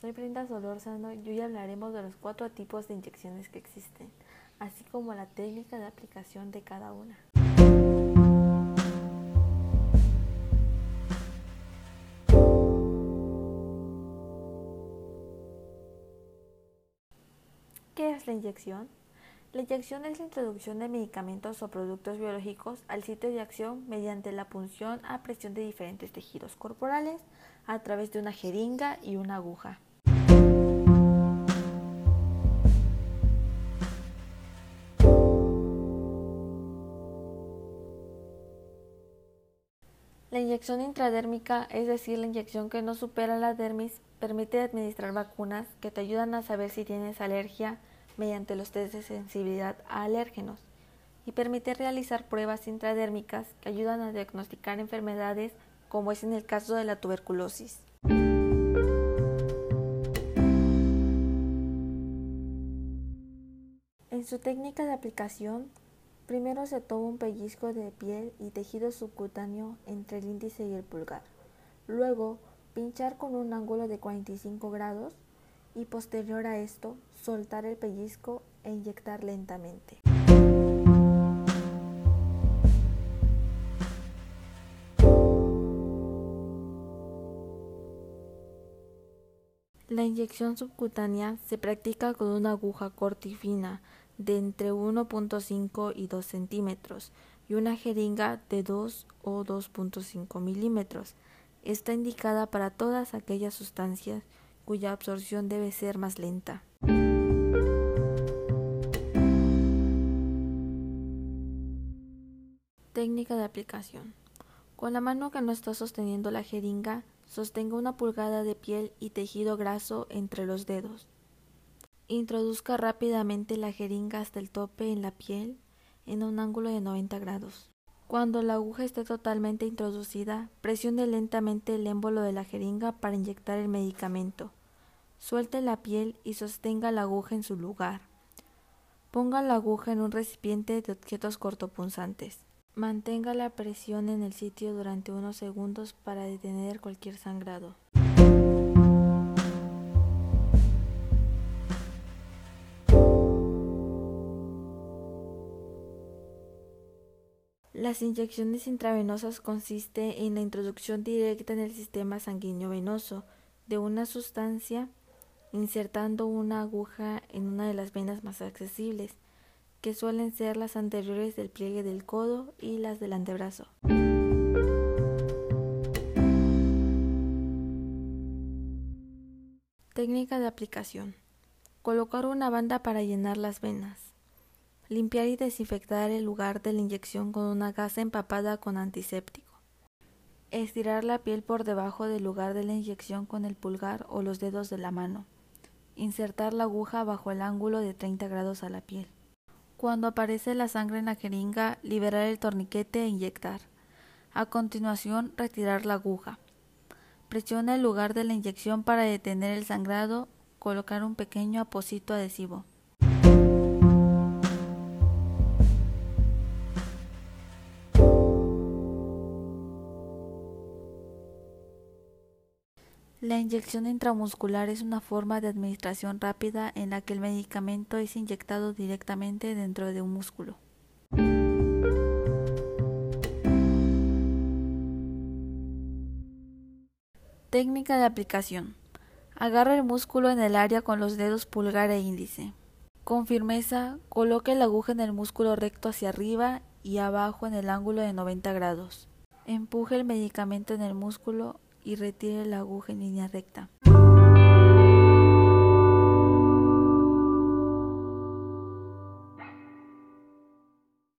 soy Brenda Solórzano y hoy hablaremos de los cuatro tipos de inyecciones que existen, así como la técnica de aplicación de cada una. ¿Qué es la inyección? La inyección es la introducción de medicamentos o productos biológicos al sitio de acción mediante la punción a presión de diferentes tejidos corporales a través de una jeringa y una aguja. La inyección intradérmica, es decir, la inyección que no supera la dermis, permite administrar vacunas que te ayudan a saber si tienes alergia mediante los test de sensibilidad a alérgenos y permite realizar pruebas intradérmicas que ayudan a diagnosticar enfermedades como es en el caso de la tuberculosis. En su técnica de aplicación, primero se toma un pellizco de piel y tejido subcutáneo entre el índice y el pulgar. Luego, pinchar con un ángulo de 45 grados y posterior a esto, soltar el pellizco e inyectar lentamente. La inyección subcutánea se practica con una aguja corta y fina de entre 1.5 y 2 centímetros y una jeringa de 2 o 2.5 milímetros. Está indicada para todas aquellas sustancias cuya absorción debe ser más lenta. Técnica de aplicación. Con la mano que no está sosteniendo la jeringa, sostenga una pulgada de piel y tejido graso entre los dedos. Introduzca rápidamente la jeringa hasta el tope en la piel en un ángulo de 90 grados. Cuando la aguja esté totalmente introducida, presione lentamente el émbolo de la jeringa para inyectar el medicamento. Suelte la piel y sostenga la aguja en su lugar. Ponga la aguja en un recipiente de objetos cortopunzantes. Mantenga la presión en el sitio durante unos segundos para detener cualquier sangrado. Las inyecciones intravenosas consisten en la introducción directa en el sistema sanguíneo venoso de una sustancia insertando una aguja en una de las venas más accesibles, que suelen ser las anteriores del pliegue del codo y las del antebrazo. Técnica de aplicación. Colocar una banda para llenar las venas. Limpiar y desinfectar el lugar de la inyección con una gasa empapada con antiséptico. Estirar la piel por debajo del lugar de la inyección con el pulgar o los dedos de la mano. Insertar la aguja bajo el ángulo de 30 grados a la piel. Cuando aparece la sangre en la jeringa, liberar el torniquete e inyectar. A continuación, retirar la aguja. Presiona el lugar de la inyección para detener el sangrado, colocar un pequeño apósito adhesivo. La inyección intramuscular es una forma de administración rápida en la que el medicamento es inyectado directamente dentro de un músculo. Técnica de aplicación. Agarra el músculo en el área con los dedos pulgar e índice. Con firmeza, coloque la aguja en el músculo recto hacia arriba y abajo en el ángulo de 90 grados. Empuje el medicamento en el músculo y retire la aguja en línea recta.